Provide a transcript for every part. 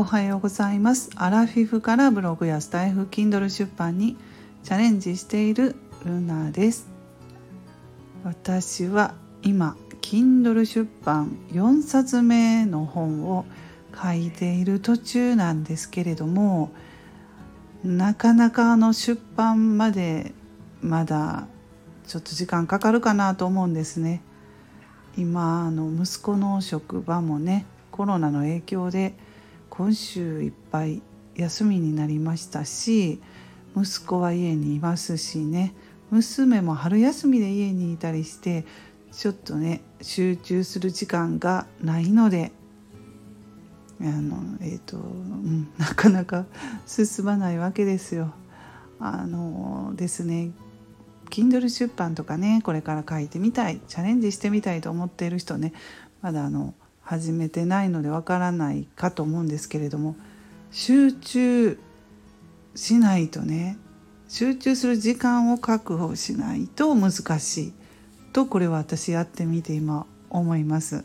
おはようございます。アラフィフからブログやスタイフ Kindle 出版にチャレンジしているルナです。私は今 Kindle 出版4冊目の本を書いている途中なんですけれどもなかなかあの出版までまだちょっと時間かかるかなと思うんですね。今あの息子の職場もねコロナの影響で今週いっぱい休みになりましたし息子は家にいますしね娘も春休みで家にいたりしてちょっとね集中する時間がないのであのえっ、ー、と、うん、なかなか進まないわけですよ。あのですね Kindle 出版とかねこれから書いてみたいチャレンジしてみたいと思っている人ねまだあの始めてないのでわからないかと思うんですけれども集中しないとね集中する時間を確保しないと難しいとこれは私やってみて今思います。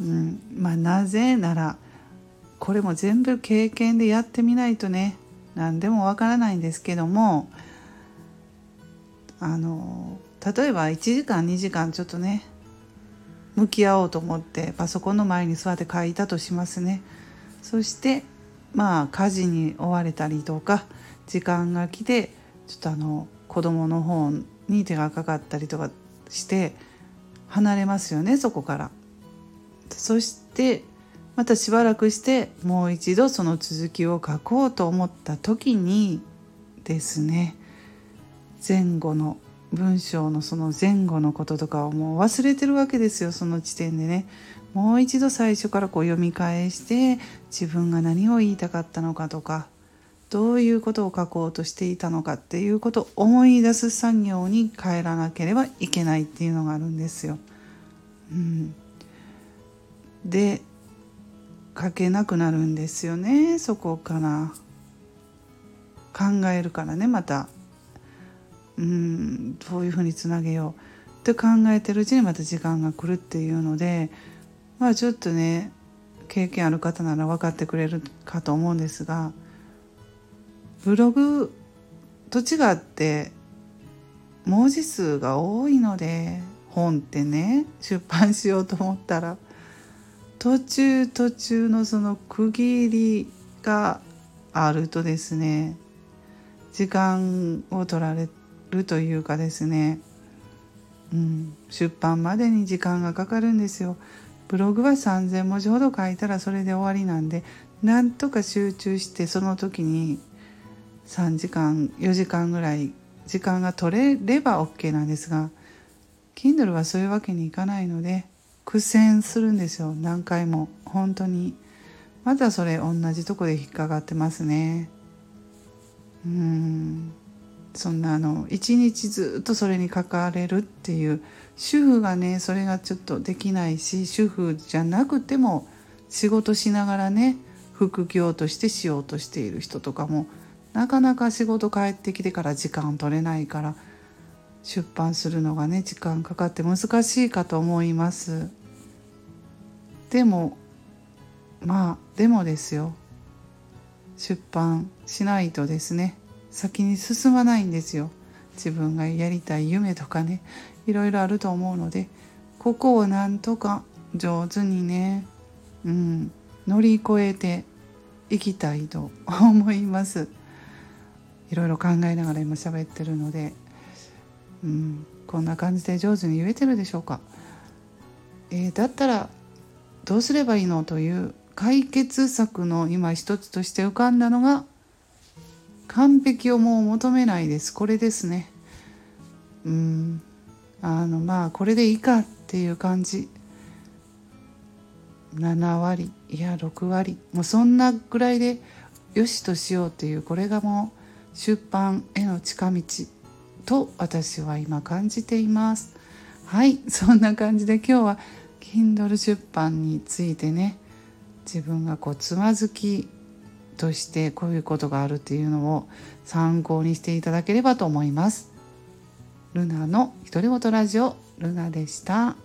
うん、まあなぜならこれも全部経験でやってみないとね何でもわからないんですけどもあの例えば1時間2時間ちょっとね向き合おうと思ってパソコンの前に座って書いたとしますね。そしてまあ家事に追われたりとか時間が来てちょっとあの子供の方に手がかかったりとかして離れますよねそこから。そしてまたしばらくしてもう一度その続きを書こうと思った時にですね前後の文章のその前後のこととかをもう忘れてるわけですよその時点でね。もう一度最初からこう読み返して自分が何を言いたかったのかとかどういうことを書こうとしていたのかっていうことを思い出す作業に帰らなければいけないっていうのがあるんですよ。うん、で書けなくなるんですよねそこから。考えるからねまた。うんどういうふうにつなげようって考えてるうちにまた時間が来るっていうのでまあちょっとね経験ある方なら分かってくれるかと思うんですがブログと違って文字数が多いので本ってね出版しようと思ったら途中途中のその区切りがあるとですね時間を取られるというかですね、うん、出版までに時間がかかるんですよ。ブログは3,000文字ほど書いたらそれで終わりなんでなんとか集中してその時に3時間4時間ぐらい時間が取れれば OK なんですが Kindle はそういうわけにいかないので苦戦するんですよ。何回も。本当に。まだそれ同じとこで引っかかってますね。うん。そんなあの一日ずっとそれに関われるっていう主婦がねそれがちょっとできないし主婦じゃなくても仕事しながらね副業としてしようとしている人とかもなかなか仕事帰ってきてから時間取れないから出版するのがね時間かかって難しいかと思います。でもまあでもですよ。出版しないとですね。先に進まないんですよ。自分がやりたい夢とかねいろいろあると思うのでここをなんとか上手にね、うん、乗り越えていきたいと思います。いろいろ考えながら今喋ってるので、うん、こんな感じで上手に言えてるでしょうか、えー、だったらどうすればいいのという解決策の今一つとして浮かんだのが完璧をもう求めないです。これですね。うん。あのまあこれでいいかっていう感じ。7割いや6割。もうそんなぐらいでよしとしようっていうこれがもう出版への近道。と私は今感じています。はい。そんな感じで今日は Kindle 出版についてね。自分がこうつまずきとしてこういうことがあるっていうのを参考にしていただければと思います。ルナの独り言ラジオルナでした。